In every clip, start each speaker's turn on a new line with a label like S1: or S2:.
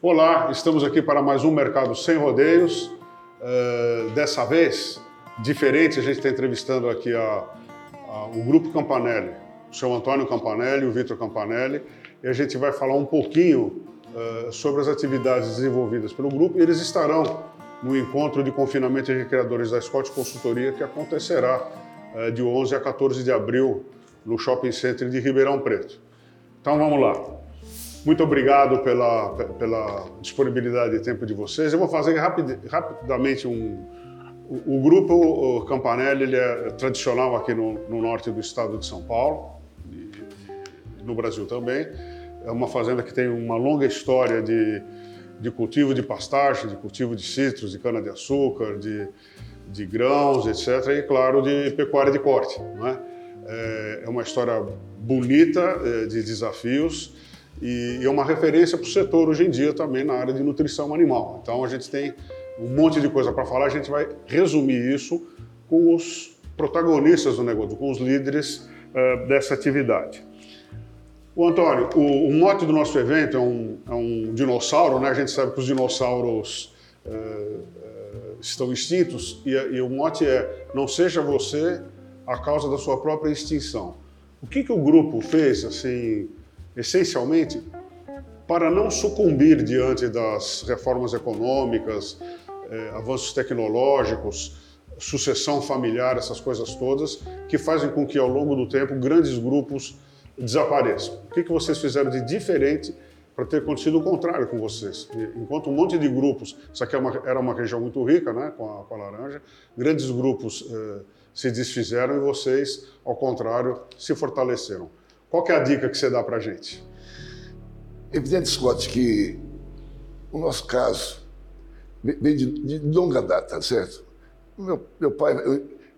S1: Olá, estamos aqui para mais um Mercado Sem Rodeios. Uh, dessa vez, diferente, a gente está entrevistando aqui a, a, o Grupo Campanelli, o seu Antônio Campanelli e o Vitor Campanelli, e a gente vai falar um pouquinho uh, sobre as atividades desenvolvidas pelo grupo. Eles estarão no encontro de confinamento de criadores da Scott Consultoria, que acontecerá uh, de 11 a 14 de abril no Shopping Center de Ribeirão Preto. Então vamos lá. Muito obrigado pela, pela disponibilidade de tempo de vocês. Eu vou fazer rapid, rapidamente um. O, o grupo Campanelli ele é tradicional aqui no, no, norte do estado de São Paulo, e no Brasil também. É uma fazenda que tem uma longa história de, de cultivo de pastagem, de cultivo de citros, de cana-de-açúcar, de, de grãos, etc. E, claro, de pecuária de corte. É? é, é uma história bonita é, de desafios e é uma referência para o setor hoje em dia também na área de nutrição animal. Então a gente tem um monte de coisa para falar, a gente vai resumir isso com os protagonistas do negócio, com os líderes uh, dessa atividade. O Antônio, o, o, mote do nosso evento é um, é um, dinossauro, né? A gente sabe que os dinossauros uh, uh, estão extintos e, e, o mote é não seja você a causa da sua própria extinção. O que, que o grupo fez assim essencialmente para não sucumbir diante das reformas econômicas, eh, avanços tecnológicos, sucessão familiar, essas coisas todas, que fazem com que ao longo do tempo grandes grupos desapareçam. O que, que vocês fizeram de diferente para ter acontecido o contrário com vocês? Enquanto um monte de grupos, isso aqui é uma, era uma região muito rica, né, com a, com a laranja, grandes grupos eh, se desfizeram e vocês, ao contrário, se fortaleceram. Qual é a dica que você dá para a gente?
S2: Evidente, Scott, que o nosso caso vem de, de longa data, certo? Meu, meu pai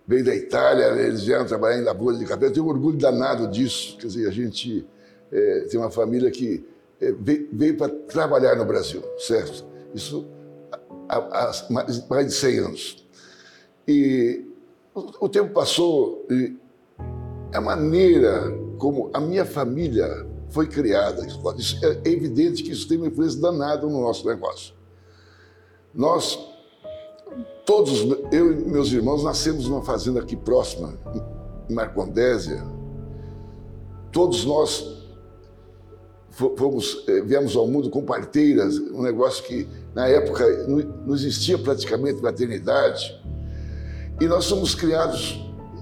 S2: veio da Itália, eles vieram trabalhar em lavoura de café. Eu tenho um orgulho danado disso. Quer dizer, a gente é, tem uma família que é, veio, veio para trabalhar no Brasil, certo? Isso há, há, mais de 100 anos. E o, o tempo passou e a maneira como a minha família foi criada. É evidente que isso tem uma influência danada no nosso negócio. Nós, todos, eu e meus irmãos, nascemos numa fazenda aqui próxima, em Marcondésia. Todos nós fomos, eh, viemos ao mundo com parteiras, um negócio que na época não existia praticamente maternidade. E nós somos criados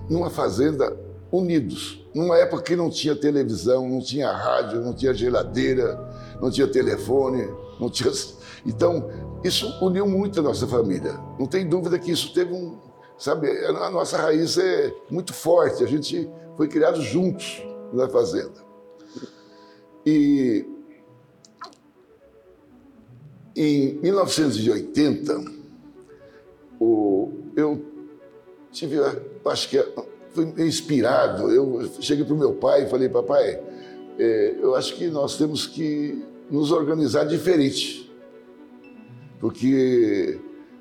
S2: numa fazenda unidos numa época que não tinha televisão, não tinha rádio, não tinha geladeira, não tinha telefone, não tinha. Então, isso uniu muito a nossa família. Não tem dúvida que isso teve um. Sabe, a nossa raiz é muito forte, a gente foi criado juntos na fazenda. E em 1980, o, eu tive, acho que fui inspirado. Eu cheguei para o meu pai e falei, papai, é, eu acho que nós temos que nos organizar diferente, porque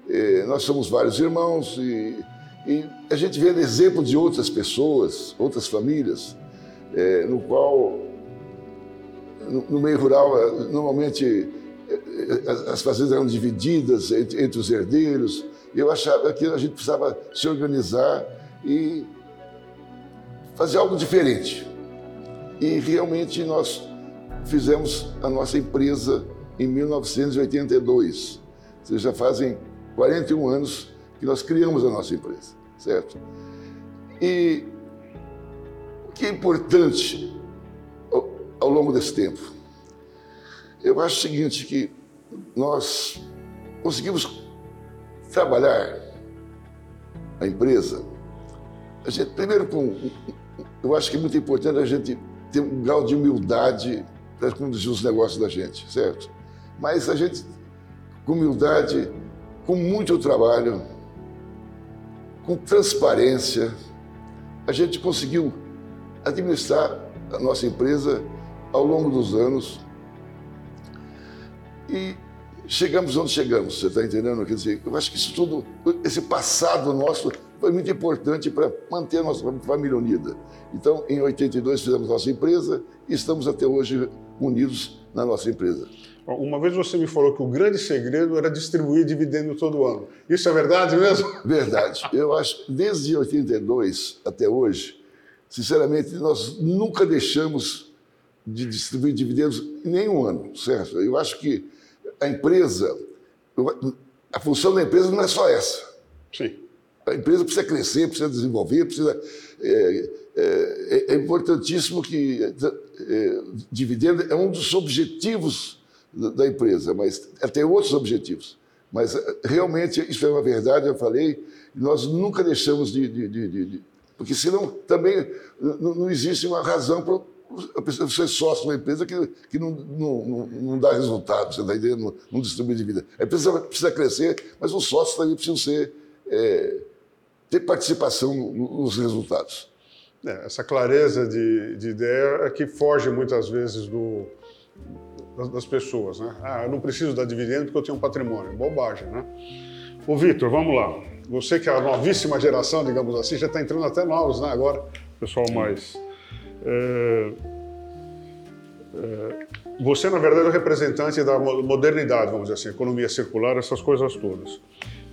S2: é, nós somos vários irmãos e, e, a gente vê exemplo de outras pessoas, outras famílias, é, no qual, no, no, meio rural, normalmente é, é, as fazendas eram divididas entre, entre os herdeiros. Eu achava que a gente precisava se organizar e fazer algo diferente. E realmente nós fizemos a nossa empresa em 1982. Ou seja, já fazem 41 anos que nós criamos a nossa empresa, certo? E o que é importante ao, ao longo desse tempo? Eu acho o seguinte, que nós conseguimos trabalhar a empresa, a gente, primeiro com eu acho que é muito importante a gente ter um grau de humildade para conduzir os negócios da gente, certo? Mas a gente, com humildade, com muito trabalho, com transparência, a gente conseguiu administrar a nossa empresa ao longo dos anos e chegamos onde chegamos, você está entendendo? Quer dizer, eu acho que isso tudo, esse passado nosso foi muito importante para manter a nossa família unida. Então, em 82 fizemos nossa empresa e estamos até hoje unidos na nossa empresa.
S1: Uma vez você me falou que o grande segredo era distribuir dividendo todo ano. Isso é verdade mesmo?
S2: Verdade. Eu acho que desde 82 até hoje, sinceramente, nós nunca deixamos de distribuir dividendos em nenhum ano, certo? Eu acho que a empresa, a função da empresa não é só essa.
S1: Sim.
S2: A empresa precisa crescer, precisa desenvolver, precisa. É, é, é importantíssimo que é, dividendo é um dos objetivos da empresa, mas tem outros objetivos. Mas realmente isso é uma verdade, eu falei, nós nunca deixamos de. de, de, de porque senão também não, não existe uma razão para a pessoa ser sócio de uma empresa que, que não, não, não dá resultado, você está entendendo? Não, não distribui vida. A empresa precisa crescer, mas os sócios também precisam ser, é, ter participação nos resultados.
S1: É, essa clareza de, de, ideia é que foge muitas vezes do, das, das, pessoas. Né? Ah, eu não preciso dar dividendo porque eu tenho um patrimônio. Bobagem, né? Ô, Vitor, vamos lá. Você que é a novíssima geração, digamos assim, já está entrando até novos, né? Agora, pessoal mais é, é, você, na verdade, é o representante da modernidade, vamos dizer assim, economia circular, essas coisas todas.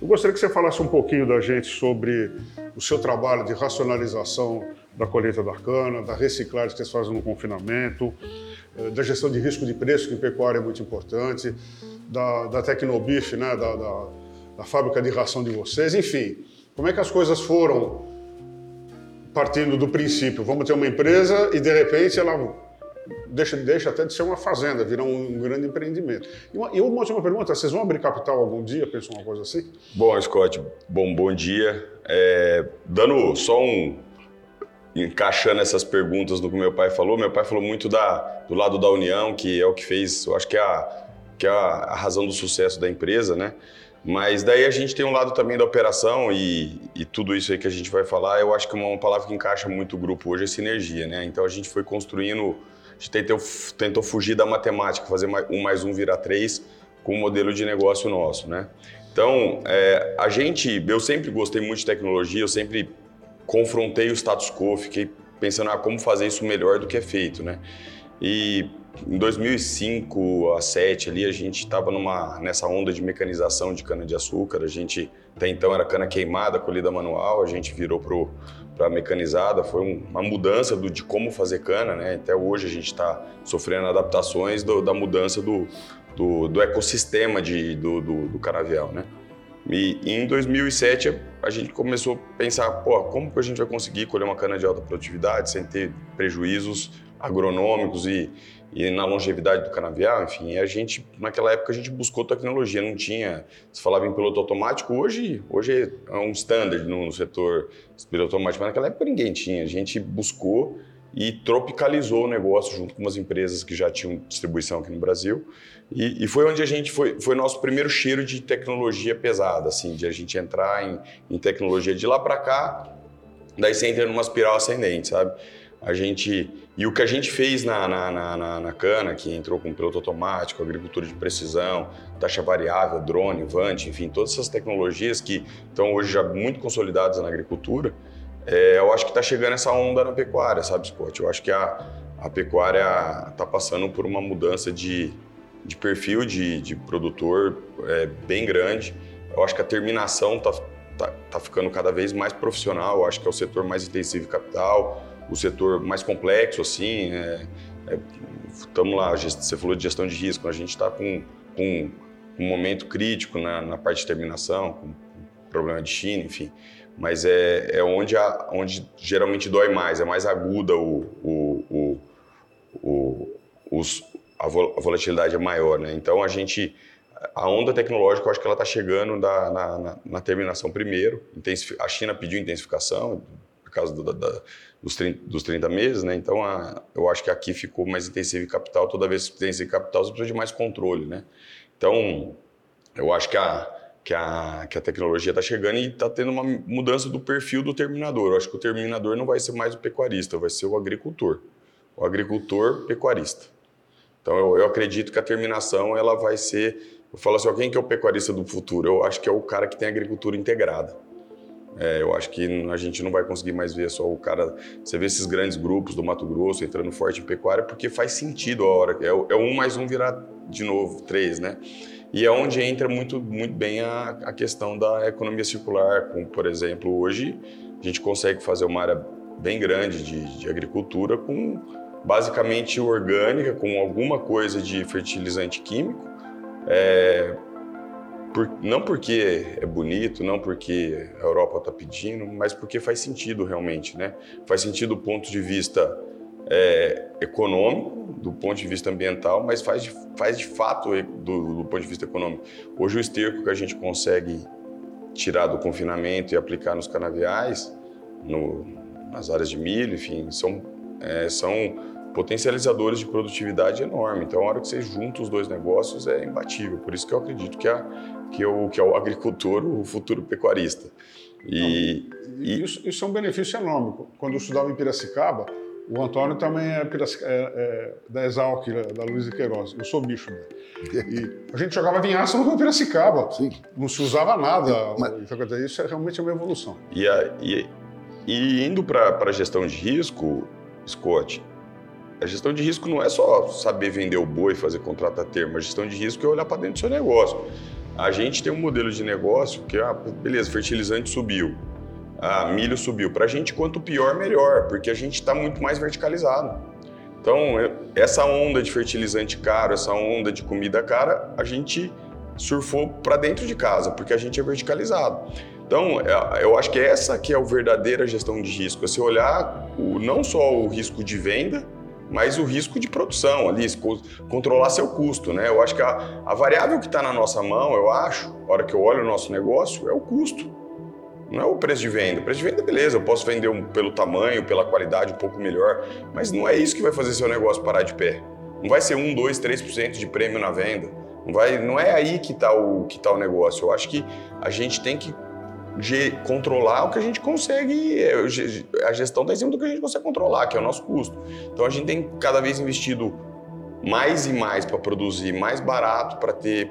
S1: Eu gostaria que você falasse um pouquinho da gente sobre o seu trabalho de racionalização da colheita da cana, da reciclagem que vocês fazem no confinamento, é, da gestão de risco de preço, que em pecuária é muito importante, da, da né, da, da, da fábrica de ração de vocês, enfim. Como é que as coisas foram partindo do princípio, vamos ter uma empresa e de repente ela deixa, deixa até de ser uma fazenda, vira um, um grande empreendimento. E uma, e uma última pergunta, vocês vão abrir capital algum dia, pensam uma coisa assim?
S3: Bom, Scott, bom, bom dia. É, dando só um, encaixando essas perguntas no que meu pai falou, meu pai falou muito da, do lado da união, que é o que fez, eu acho que é a, que é a, razão do sucesso da empresa, né? Mas daí a gente tem um lado também da operação e, e, tudo isso aí que a gente vai falar, eu acho que uma, palavra que encaixa muito o grupo hoje é sinergia, né? Então a gente foi construindo, a gente tentou, tentou fugir da matemática, fazer um mais um virar três com o modelo de negócio nosso, né? Então, é, a gente, eu sempre gostei muito de tecnologia, eu sempre confrontei o status quo, fiquei pensando ah, como fazer isso melhor do que é feito, né? E em 2005 a 2007 ali a gente estava numa nessa onda de mecanização de cana de açúcar. A gente até então era cana queimada, colhida manual. A gente virou pro para mecanizada. Foi um, uma mudança do, de como fazer cana, né? Até hoje a gente está sofrendo adaptações do, da mudança do, do, do ecossistema de, do, do, do canavial, né? E em 2007 a gente começou a pensar, pô, como que a gente vai conseguir colher uma cana de alta produtividade sem ter prejuízos agronômicos e, e na longevidade do canavial, enfim, a gente naquela época a gente buscou tecnologia, não tinha, se falava em piloto automático, hoje, hoje é um standard no, setor piloto automático, mas naquela época ninguém tinha, a gente buscou e tropicalizou o negócio junto com umas empresas que já tinham distribuição aqui no Brasil. E, e, foi onde a gente foi, foi nosso primeiro cheiro de tecnologia pesada, assim, de a gente entrar em, em tecnologia de lá para cá, daí você entra numa espiral ascendente, sabe? A gente e o que a gente fez na, na, na, na cana, que entrou com piloto automático, agricultura de precisão, taxa variável, drone, Vant, enfim, todas essas tecnologias que estão hoje já muito consolidadas na agricultura, é, eu acho que está chegando essa onda na pecuária, sabe, Scott? Eu acho que a, a pecuária está passando por uma mudança de, de perfil de, de produtor é, bem grande. Eu acho que a terminação está tá, tá ficando cada vez mais profissional, eu acho que é o setor mais intensivo de capital, o setor mais complexo, assim. Estamos é, é, lá, você falou de gestão de risco, a gente está com, com, um momento crítico na, na, parte de terminação, com problema de China, enfim. Mas é, é onde, a, onde geralmente dói mais, é mais aguda o, o, o, os, a volatilidade é maior, né? Então a gente a onda tecnológica, eu acho que ela está chegando na, na, na, terminação primeiro. A China pediu intensificação causa do, da, dos 30, dos 30 meses, né? Então, a, eu acho que aqui ficou mais intensivo em capital. Toda vez que tem esse capital, você precisa de mais controle, né? Então, eu acho que a, que a, que a tecnologia está chegando e está tendo uma mudança do perfil do terminador. Eu acho que o terminador não vai ser mais o pecuarista, vai ser o agricultor. O agricultor pecuarista. Então, eu, eu acredito que a terminação ela vai ser... Eu falo assim, quem que é o pecuarista do futuro? Eu acho que é o cara que tem agricultura integrada. É, eu acho que a gente não vai conseguir mais ver só o cara. Você vê esses grandes grupos do Mato Grosso entrando forte em pecuária, porque faz sentido a hora. É, é um mais um virar de novo três, né? E é onde entra muito, muito bem a, a questão da economia circular, como, por exemplo, hoje a gente consegue fazer uma área bem grande de, de agricultura com basicamente orgânica, com alguma coisa de fertilizante químico. É, por, não porque é bonito, não porque a Europa está pedindo, mas porque faz sentido realmente, né? Faz sentido do ponto de vista é, econômico, do ponto de vista ambiental, mas faz de, faz de fato do, do ponto de vista econômico. Hoje o esterco que a gente consegue tirar do confinamento e aplicar nos canaviais, no, nas áreas de milho, enfim, são, é, são potencializadores de produtividade enorme. Então, a hora que você junta os dois negócios é imbatível. Por isso que eu acredito que, a, que, o, que é o agricultor o futuro pecuarista.
S1: E, e... Isso, isso, é um benefício enorme. Quando eu estudava em Piracicaba, o Antônio também é, é, é da Exalc, da Luiz de Queiroz. Eu sou bicho dele. E a gente jogava vinhaça no Piracicaba. Sim. Não se usava nada. Mas... Isso é realmente uma evolução.
S3: E, a, e, e indo para a gestão de risco, Scott, a gestão de risco não é só saber vender o boi fazer contrato a termo. A gestão de risco é olhar para dentro do seu negócio. A gente tem um modelo de negócio que, ah, beleza, fertilizante subiu ah, milho subiu. Para a gente, quanto pior, melhor, porque a gente está muito mais verticalizado. Então, essa onda de fertilizante caro, essa onda de comida cara, a gente surfou para dentro de casa, porque a gente é verticalizado. Então, é, eu acho que essa que é a verdadeira gestão de risco, é você olhar o, não só o risco de venda, mas o risco de produção ali, controlar seu custo, né? Eu acho que a, a variável que está na nossa mão, eu acho, hora que eu olho o nosso negócio, é o custo. Não é o preço de venda. O preço de venda, beleza, eu posso vender um, pelo tamanho, pela qualidade um pouco melhor, mas não é isso que vai fazer seu negócio parar de pé. Não vai ser 1, 2, 3% de prêmio na venda. Não, vai, não é aí que está o, que tá o negócio. Eu acho que a gente tem que controlar o que a gente consegue, é, a gestão está em cima do que a gente consegue controlar, que é o nosso custo. Então a gente tem cada vez investido mais e mais para produzir mais barato, para ter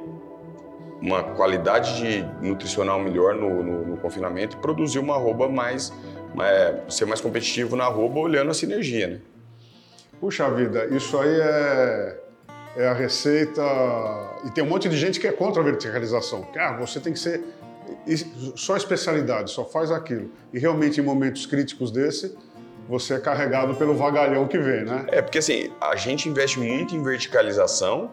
S3: uma qualidade de nutricional melhor no, no, no confinamento e produzir uma arroba mais, é, ser mais competitivo na arroba olhando a sinergia, né?
S1: Puxa vida, isso aí é, é a receita. E tem um monte de gente que é contra a verticalização. Ah, você tem que ser só especialidade, só faz aquilo. E realmente, em momentos críticos desse, você é carregado pelo vagalhão que vem, né?
S3: É, porque assim, a gente investe muito em verticalização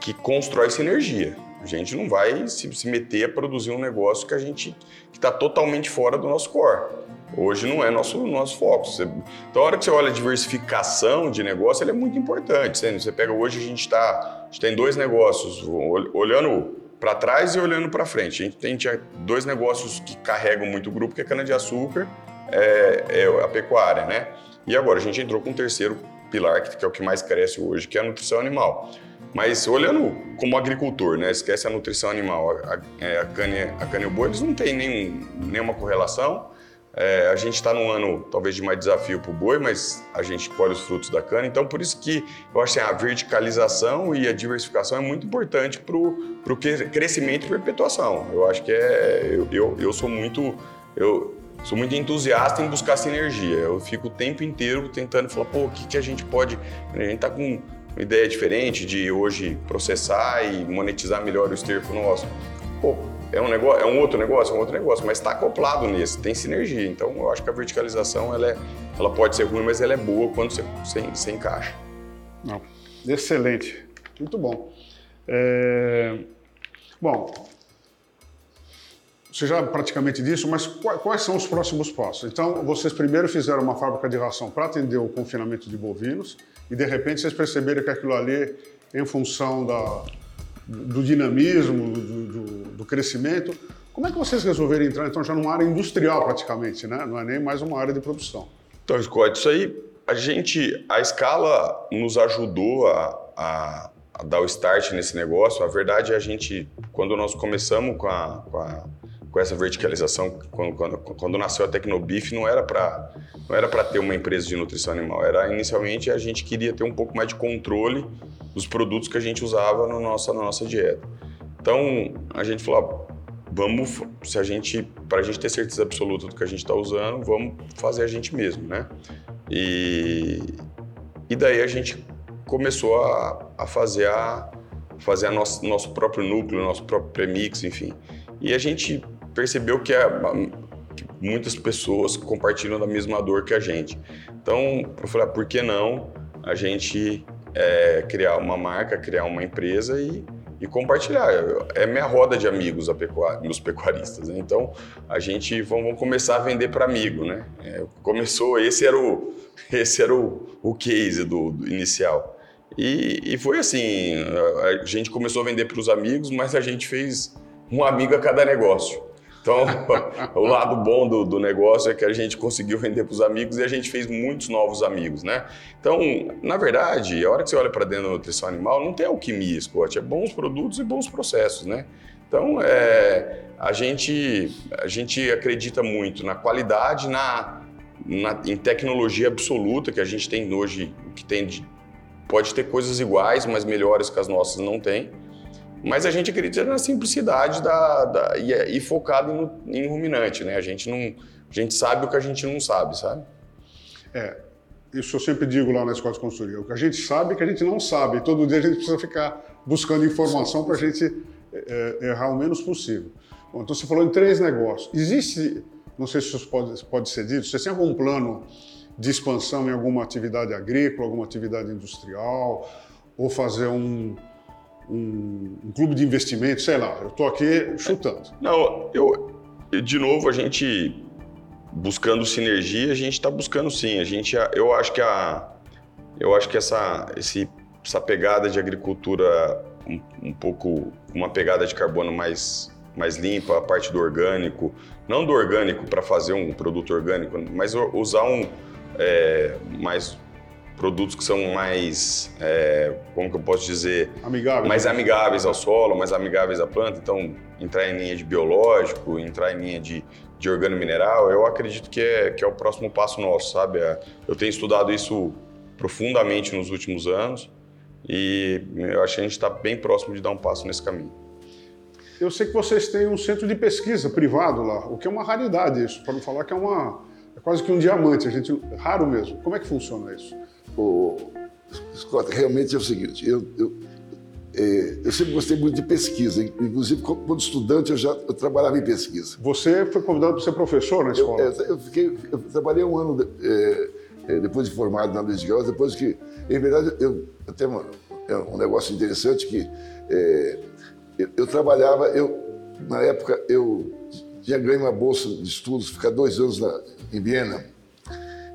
S3: que constrói sinergia. A gente não vai se, se meter a produzir um negócio que a gente está totalmente fora do nosso core. Hoje não é nosso, nosso foco. Você, então, a hora que você olha a diversificação de negócio, ela é muito importante. Você, você pega hoje, a gente, está a gente tem dois negócios, olhando para trás e olhando para frente. A gente tem dois negócios que carregam muito o grupo, que é cana-de-açúcar, é, é, a pecuária, né? E agora a gente entrou com um terceiro pilar, que é o que mais cresce hoje, que é a nutrição animal. Mas olhando como agricultor, né, esquece a nutrição animal, a, a, é, a, cane, a cane e o boi, eles não têm nenhum, nenhuma correlação. É, a gente está num ano talvez de mais desafio para o boi, mas a gente colhe os frutos da cana. Então, por isso que eu acho que a verticalização e a diversificação é muito importante para o crescimento e perpetuação. Eu acho que é. Eu, eu, eu sou muito. Eu, sou muito entusiasta em buscar sinergia. Eu fico o tempo inteiro tentando falar, pô, o que, que a gente pode. A gente está com uma ideia diferente de hoje processar e monetizar melhor o esterco nosso. Pô, é um negócio, é um outro negócio, é um outro negócio, mas está acoplado nesse, tem sinergia. Então eu acho que a verticalização ela, é, ela pode ser ruim, mas ela é boa quando você, você, você encaixa.
S1: Não. Excelente, muito bom. É... Bom, você já praticamente disse, mas quais são os próximos passos? Então, vocês primeiro fizeram uma fábrica de ração para atender o confinamento de bovinos e de repente vocês perceberam que aquilo ali, em função da, do dinamismo, do, do, do, crescimento, como é que vocês resolveram entrar então já numa área industrial praticamente, né? Não é nem mais uma área de produção.
S3: Então, Scott, isso aí, a gente, a escala nos ajudou a, a, a dar o start nesse negócio. A verdade é a gente, quando nós começamos com a, com a com essa verticalização, quando, quando, quando nasceu a Tecnobif, não era para não era para ter uma empresa de nutrição animal. Era inicialmente a gente queria ter um pouco mais de controle dos produtos que a gente usava no nossa, na nossa dieta. Então a gente falou, vamos, se a gente, para a gente ter certeza absoluta do que a gente está usando, vamos fazer a gente mesmo, né? E, e daí a gente começou a, a fazer a fazer a nosso, nosso próprio núcleo, nosso próprio premix, enfim. E a gente percebeu que, a, que muitas pessoas compartilham da mesma dor que a gente. Então, eu falei, ah, por que não a gente é, criar uma marca, criar uma empresa e e compartilhar. É minha roda de amigos, a os pecuaristas. Né? Então, a gente vamos começar a vender para amigo, né? É, começou, esse era o, esse era o, o case do, do inicial. E, e, foi assim, a gente começou a vender para os amigos, mas a gente fez um amigo a cada negócio. Então, o lado bom do, do, negócio é que a gente conseguiu vender para os amigos e a gente fez muitos novos amigos, né? Então, na verdade, a hora que você olha para dentro da nutrição animal, não tem alquimia, Scott, é bons produtos e bons processos, né? Então, é, a, gente, a gente acredita muito na qualidade, na, na, em tecnologia absoluta que a gente tem hoje, que tem de, pode ter coisas iguais, mas melhores que as nossas não tem. Mas a gente acredita na simplicidade da, da e, é, e, focado em, em ruminante, né? A gente não, a gente sabe o que a gente não sabe, sabe?
S1: É, isso eu sempre digo lá na escola de consultoria. O que a gente sabe é que a gente não sabe. Todo dia a gente precisa ficar buscando informação para a gente é, é, errar o menos possível. Bom, então você falou em três negócios. Existe, não sei se isso pode, pode ser dito, você tem algum plano de expansão em alguma atividade agrícola, alguma atividade industrial, ou fazer um, um, um clube de investimento, sei lá, eu estou aqui chutando.
S3: Não, eu, de novo, a gente buscando sinergia, a gente está buscando sim. A gente, eu acho que a, eu acho que essa, esse, essa pegada de agricultura um, um pouco, uma pegada de carbono mais mais limpa, a parte do orgânico, não do orgânico para fazer um produto orgânico, mas usar um é, mais produtos que são mais, é, como que eu posso dizer,
S1: amigáveis,
S3: mais amigáveis ao solo, mais amigáveis à planta. Então, entrar em linha de biológico, entrar em linha de, de organo-mineral, eu acredito que é, que é o próximo passo nosso, sabe? É, eu tenho estudado isso profundamente nos últimos anos e eu acho que a gente está bem próximo de dar um passo nesse caminho.
S1: Eu sei que vocês têm um centro de pesquisa privado lá, o que é uma raridade isso, para não falar que é uma é quase que um diamante, a gente raro mesmo. Como é que funciona isso?
S2: O Scott, realmente é o seguinte, eu, eu, é, eu sempre gostei muito de pesquisa, inclusive quando estudante eu já eu trabalhava em pesquisa.
S1: Você foi convidado para ser professor na escola?
S2: Eu, eu, fiquei, eu trabalhei um ano de, é, é, depois de formado na Luiz de Gauss, depois que, em verdade, eu até uma, é um negócio interessante que é, eu, eu, trabalhava, eu na época eu tinha ganho uma bolsa de estudos, ficar dois anos na, em Viena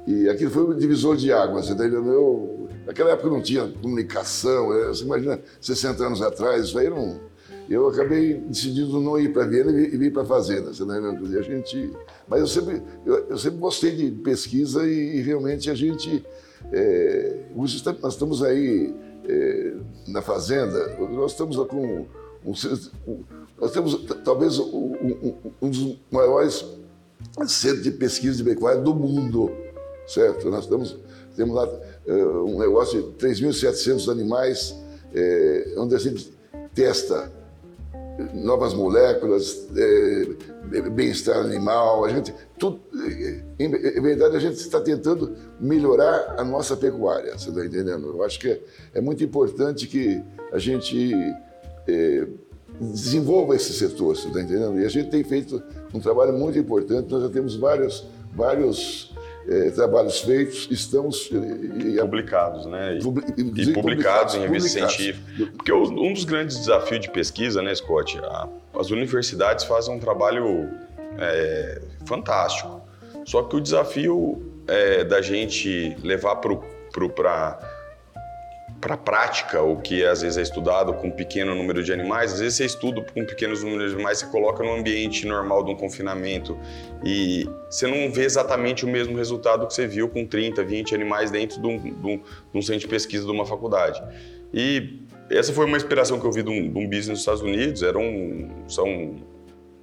S2: e aquilo foi um divisor de águas, entendeu? Eu, naquela época não tinha comunicação, é, você imagina, 60 anos atrás, isso aí. Eu acabei decidindo não ir para Viena e vir para a Fazenda, você tá A gente, mas eu sempre, eu, eu, sempre gostei de pesquisa e, e realmente a gente. É, nós estamos aí é, na Fazenda, nós estamos com. Um, nós temos talvez um, um, um dos maiores centros de pesquisa de pecuária do mundo certo? Nós estamos, temos lá uh, um negócio de 3.700 animais, é, onde a gente testa novas moléculas, é, bem-estar animal, a gente, tudo, em, em, verdade a gente está tentando melhorar a nossa pecuária, você está entendendo? Eu acho que é, é, muito importante que a gente desenvolva esse setor, você está entendendo? E a gente tem feito um trabalho muito importante, nós já temos vários, vários é, trabalhos feitos, estamos
S3: e, publicados, né? E, e publicados, publicados, em revista científica. Porque um dos grandes desafios de pesquisa, né, Scott? A, as universidades fazem um trabalho é, fantástico. Só que o desafio é, da gente levar para para a prática o que às vezes é estudado com um pequeno número de animais, às vezes você estuda com pequenos números de animais, você coloca no ambiente normal de um confinamento e você não vê exatamente o mesmo resultado que você viu com 30, 20 animais dentro de um, de um, de um centro de pesquisa de uma faculdade. E essa foi uma inspiração que eu vi de um, de um business nos Estados Unidos, eram, são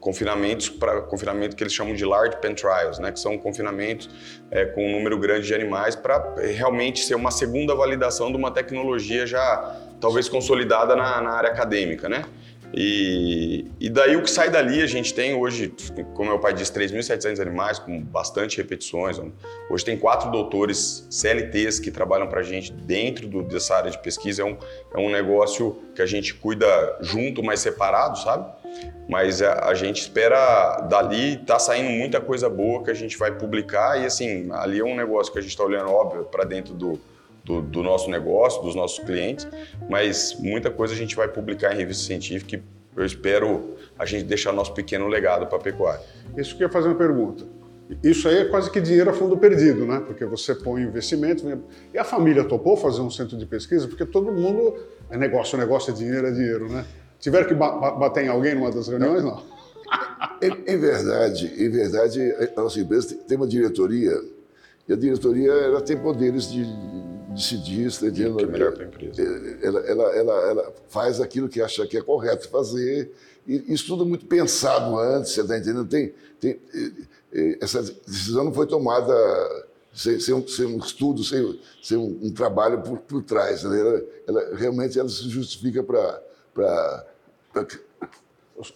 S3: confinamentos para confinamento que eles chamam de large pen trials, né, que são confinamentos é, com um número grande de animais para realmente ser uma segunda validação de uma tecnologia já talvez consolidada na, na área acadêmica, né? E, e daí o que sai dali, a gente tem hoje, como meu pai disse, 3.700 animais com bastante repetições. Hoje tem quatro doutores CLTs que trabalham para a gente dentro do, dessa área de pesquisa. É um, é um negócio que a gente cuida junto, mas separado, sabe? Mas a, a gente espera dali, tá saindo muita coisa boa que a gente vai publicar e assim, ali é um negócio que a gente está olhando, óbvio, para dentro do, do, do, nosso negócio, dos nossos clientes, mas muita coisa a gente vai publicar em revista científica e eu espero a gente deixar nosso pequeno legado para a pecuária.
S1: Isso que eu ia fazer uma pergunta. Isso aí é quase que dinheiro a fundo perdido, né? Porque você põe investimento. E a família topou fazer um centro de pesquisa? Porque todo mundo. É negócio, negócio é dinheiro, é dinheiro, né? Tiveram que bater em alguém numa das reuniões? Não.
S2: Em, em, verdade, em verdade, a nossa empresa tem uma diretoria e a diretoria ela tem poderes de decidir, entendendo?
S3: Que é melhor para a empresa.
S2: Ela, ela, ela, ela, faz aquilo que acha que é correto fazer e isso tudo é muito pensado antes, você está entendendo? Tem, tem, essa decisão não foi tomada sem, sem, um, sem um, estudo, sem, sem um, um, trabalho por, por trás. Né? Ela, ela, realmente ela se justifica para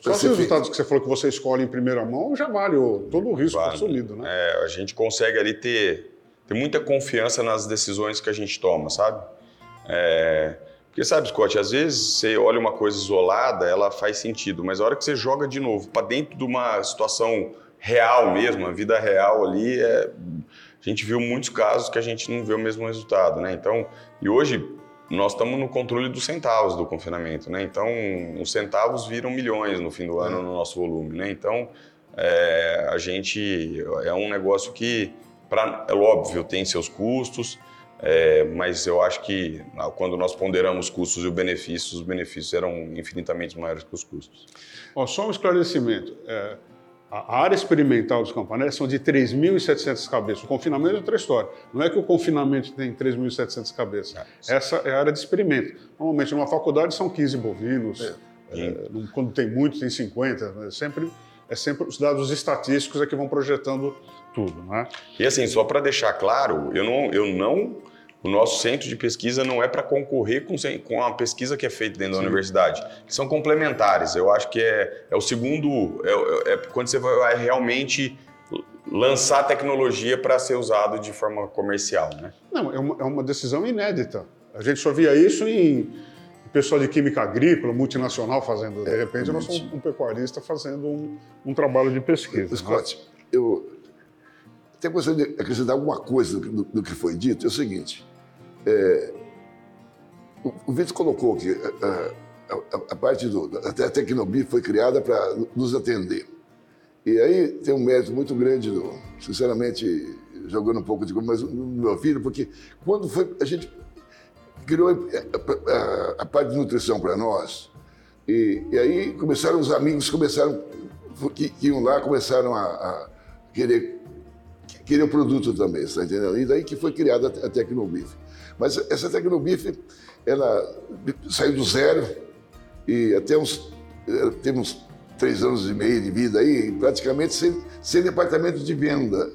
S1: só os resultados que você falou que você escolhe em primeira mão já vale todo o risco vale. assumido, né?
S3: É, a gente consegue ali ter, ter muita confiança nas decisões que a gente toma, sabe? É, porque sabe, Scott, às vezes você olha uma coisa isolada, ela faz sentido, mas a hora que você joga de novo para dentro de uma situação real mesmo, a vida real ali, é, a gente viu muitos casos que a gente não vê o mesmo resultado, né? Então, e hoje nós estamos no controle dos centavos do confinamento, né? Então, os centavos viram milhões no fim do ano no nosso volume, né? Então, é, a gente é um negócio que, pra, é óbvio, tem seus custos, é, mas eu acho que quando nós ponderamos custos e benefícios, os benefícios eram infinitamente maiores que os custos.
S1: Ó, só um esclarecimento. É, a área experimental dos campanéis são de 3.700 cabeças. O confinamento é outra história. Não é que o confinamento tem 3.700 cabeças. É, Essa é a área de experimento. Normalmente, numa faculdade são 15 bovinos. É. É, quando tem muito, tem 50. Né? Sempre, é sempre os dados estatísticos é que vão projetando tudo. Né?
S3: E assim, só para deixar claro, eu não, eu não o nosso centro de pesquisa não é para concorrer com, com a pesquisa que é feita dentro Sim. da universidade. São complementares. Eu acho que é, é o segundo. É, é, é quando você vai realmente lançar tecnologia para ser usado de forma comercial. Né?
S1: Não, é uma, é uma decisão inédita. A gente só via isso em pessoal de química agrícola, multinacional fazendo. De é, repente, nós somos um pecuarista fazendo um, um trabalho de pesquisa.
S2: Scott, né? eu tenho gostaria de acrescentar alguma coisa do, do, que foi dito. É o seguinte: é, o, o Vitor colocou que a, a, a parte do, a Tecnobi foi criada para nos atender. E aí tem um mérito muito grande, do, sinceramente, jogando um pouco de coisa, mas no meu filho, porque quando foi, a gente criou a, a, a parte de nutrição para nós, e, e, aí começaram os amigos, começaram, que, que iam lá, começaram a, a querer, querer o produto também, está entendendo? E daí que foi criada a Tecnobif. Mas essa Tecnobife, ela saiu do zero e até uns, eh, temos três anos e meio de vida aí, praticamente sem, sem departamento de venda.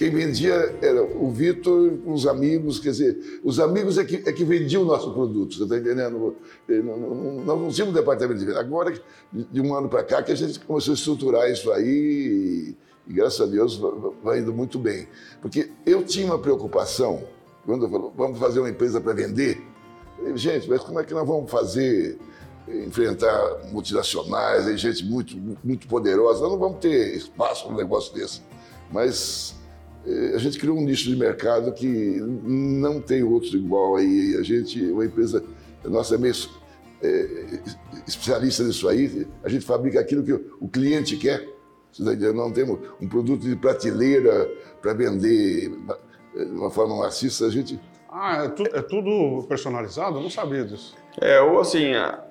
S2: Quem vendia era o Vitor com os amigos, quer dizer, os amigos é que, é que vendiam o nosso produto, você está entendendo? Eh, nós não tínhamos departamento de venda. Agora, de um ano para cá, que a gente começou a estruturar isso aí e, e graças a Deus vai indo muito bem. Porque eu tinha uma preocupação, quando falou, vamos fazer uma empresa para vender, falei, gente, mas como é que nós vamos fazer, enfrentar multinacionais, gente muito, muito poderosa, nós não vamos ter espaço para um negócio desse. Mas eh, a gente criou um nicho de mercado que não tem outro igual aí. A gente, uma empresa, nossa é meio é, especialista nisso aí, a gente fabrica aquilo que o cliente quer. Não temos um produto de prateleira para vender de uma forma maciça, a gente.
S1: Ah, é, tu, é tudo personalizado? Eu não sabia disso.
S3: É, ou assim, a,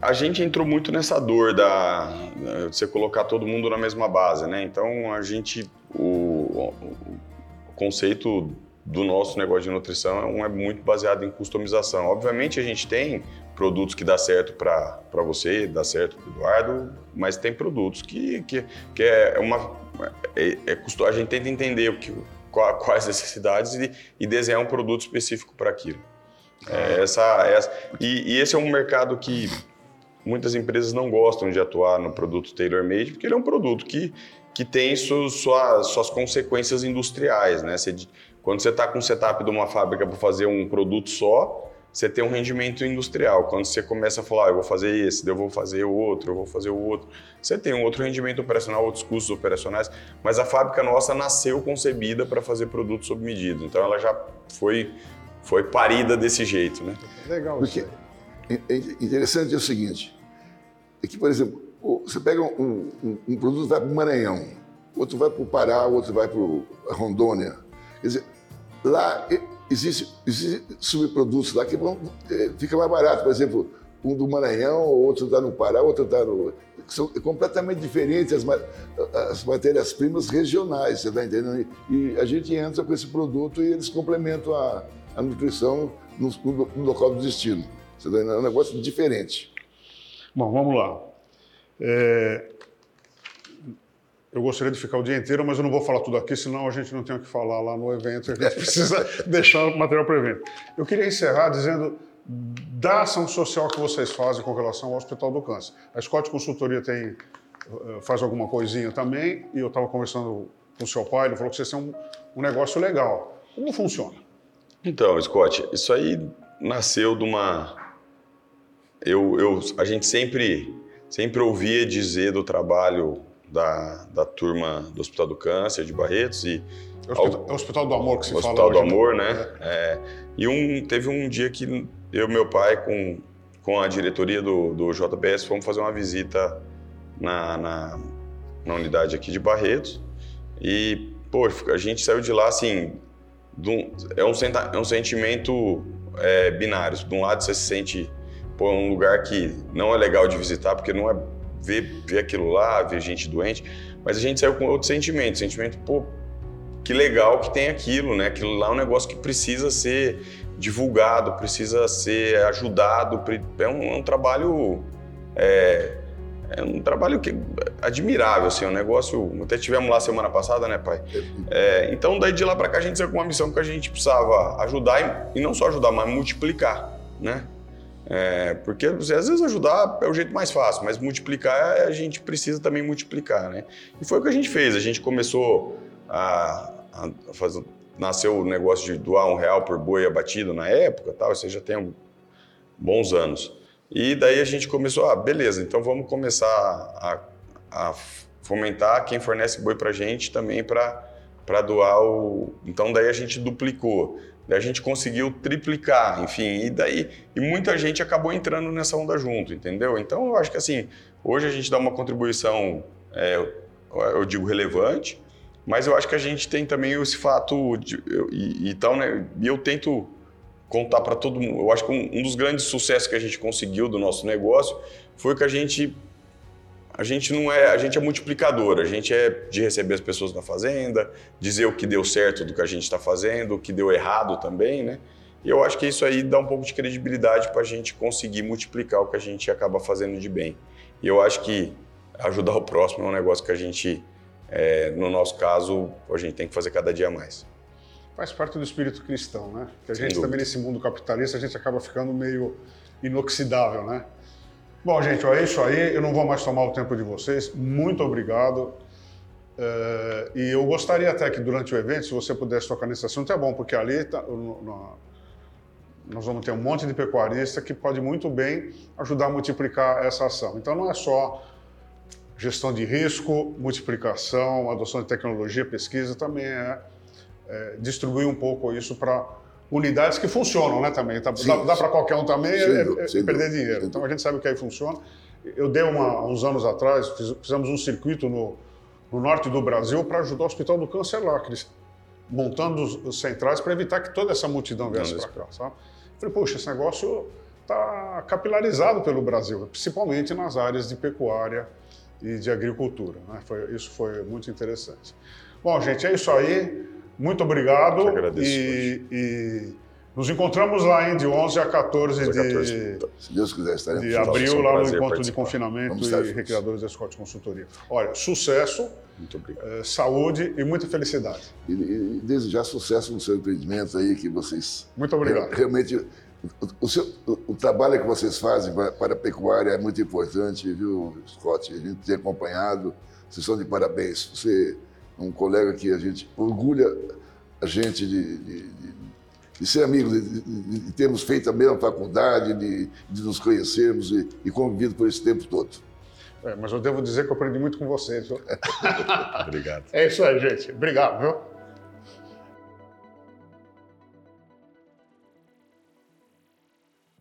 S3: a gente entrou muito nessa dor da, de você colocar todo mundo na mesma base, né? Então a gente. O, o conceito do nosso negócio de nutrição é muito baseado em customização. Obviamente a gente tem produtos que dá certo para você, dá certo para o Eduardo, mas tem produtos que, que, que é uma. É, é, a gente tenta entender o que quais necessidades e, e desenhar um produto específico para aquilo. É, essa, essa, e, e, esse é um mercado que muitas empresas não gostam de atuar no produto tailor-made, porque ele é um produto que, que tem suas, suas, suas consequências industriais. Né? Você, quando você está com o setup de uma fábrica para fazer um produto só, você tem um rendimento industrial. Quando você começa a falar, ah, eu vou fazer esse, eu vou fazer o outro, eu vou fazer o outro, você tem um outro rendimento operacional, outros custos operacionais, mas a fábrica nossa nasceu concebida para fazer produtos sob medida. Então ela já foi, foi parida desse jeito, né?
S2: Legal. Porque é, é interessante é o seguinte, é que, por exemplo, você pega um, um, um produto vai para o Maranhão, outro vai para o Pará, outro vai para Rondônia. Quer dizer, lá Existem existe subprodutos lá que vão, é, fica mais barato. Por exemplo, um do Maranhão, outro está no Pará, outro está no. São completamente diferentes as, as matérias-primas regionais, você está entendendo? E a gente entra com esse produto e eles complementam a, a nutrição no, no, local do destino. Você está entendendo? É um negócio diferente.
S1: Bom, vamos lá. É, eu gostaria de ficar o dia inteiro, mas eu não vou falar tudo aqui, senão a gente não tem o que falar lá no evento, a gente precisa deixar o material para o evento. Eu queria encerrar dizendo da ação social que vocês fazem com relação ao Hospital do Câncer. A Scott Consultoria tem, eh, faz alguma coisinha também, e eu estava conversando com o seu pai, ele falou que vocês têm um, um negócio legal. Como funciona?
S3: Então, Scott, isso aí nasceu de uma... Eu, eu, a gente sempre, sempre ouvia dizer do trabalho da, da turma do Hospital do Câncer de Barretos e
S1: é o Hospital, é o hospital do Amor que se
S3: hospital
S1: fala
S3: Hospital do Amor, né? né? É. E um, teve um dia que eu e meu pai, com, com a diretoria do, do JBS, fomos fazer uma visita na, na, na unidade aqui de Barretos. E, pô, a gente saiu de lá assim. Um, é, um, é um sentimento é, binário. De um lado você se sente, pô, um lugar que não é legal de visitar, porque não é ver, ver aquilo lá, ver gente doente, mas a gente saiu com outro sentimento, sentimento, pô, que legal que tem aquilo, né? Aquilo lá é um negócio que precisa ser divulgado, precisa ser ajudado, é um, é um trabalho é, é, um trabalho que admirável, assim, um negócio. Até tivemos lá semana passada, né, pai? É, então, daí de lá para cá a gente saiu com uma missão que a gente precisava ajudar e, e não só ajudar, mas multiplicar, né? É, porque às vezes ajudar é o jeito mais fácil, mas multiplicar a gente precisa também multiplicar, né? E foi o que a gente fez. A gente começou a, a fazer, nasceu o negócio de doar um real por boi abatido na época, tal. Isso já tem bons anos. E daí a gente começou, ah, beleza. Então vamos começar a, a fomentar quem fornece boi para gente também para para doar o. Então daí a gente duplicou. Daí a gente conseguiu triplicar, enfim, e daí e muita gente acabou entrando nessa onda junto, entendeu? Então eu acho que assim, hoje a gente dá uma contribuição, é, eu digo relevante, mas eu acho que a gente tem também esse fato de, eu, e, e tal, né? E eu tento contar para todo mundo. Eu acho que um, um dos grandes sucessos que a gente conseguiu do nosso negócio foi que a gente a gente não é, a gente é multiplicador, a gente é de receber as pessoas na fazenda, dizer o que deu certo do que a gente está fazendo, o que deu errado também, né? E eu acho que isso aí dá um pouco de credibilidade para a gente conseguir multiplicar o que a gente acaba fazendo de bem. E eu acho que ajudar o próximo é um negócio que a gente, é, no nosso caso, a gente tem que fazer cada dia mais.
S1: Faz parte do espírito cristão, né? Que a Sem gente dúvida. também nesse mundo capitalista a gente acaba ficando meio inoxidável, né? Bom, gente, é isso aí. Eu não vou mais tomar o tempo de vocês. Muito obrigado. É, e eu gostaria até que durante o evento, se você pudesse tocar nesse assunto, é bom, porque ali tá, no, nós vamos ter um monte de pecuarista que pode muito bem ajudar a multiplicar essa ação. Então não é só gestão de risco, multiplicação, adoção de tecnologia, pesquisa, também é, é distribuir um pouco isso para unidades que funcionam, né, também. Tá, sim, dá, dá para qualquer um também é, é perder dinheiro. Então a gente sabe que aí funciona. Eu dei uma, uns anos atrás, fiz, fizemos um circuito no, no norte do Brasil para ajudar o Hospital do Câncer lá, montando os, os centrais para evitar que toda essa multidão viesse para cá, sabe? Falei, poxa, esse negócio está capilarizado pelo Brasil, principalmente nas áreas de pecuária e de agricultura. Né? Foi, isso foi muito interessante. Bom, gente, é isso aí. Muito obrigado. Eu
S3: agradeço.
S1: E, e, nos encontramos lá em de 11 a 14 de, 14,
S2: se Deus quiser, estaremos
S1: de abril, lá no encontro participar. de confinamento e recreadores da Scott Consultoria. Olha, sucesso, eh, saúde e muita felicidade.
S2: E, e desejar sucesso no seu empreendimento aí, que vocês
S1: Muito obrigado.
S2: realmente o, seu, o, trabalho que vocês fazem para, para a pecuária é muito importante, viu, Scott? A gente tem acompanhado, vocês são de parabéns. Você um colega que a gente orgulha a gente de, de, de, de ser amigos, de, de, termos feito a mesma faculdade, de, nos conhecermos e, e convivido por esse tempo todo.
S1: É, mas eu devo dizer que eu aprendi muito com vocês.
S3: Obrigado.
S1: É isso aí, gente. Obrigado, viu?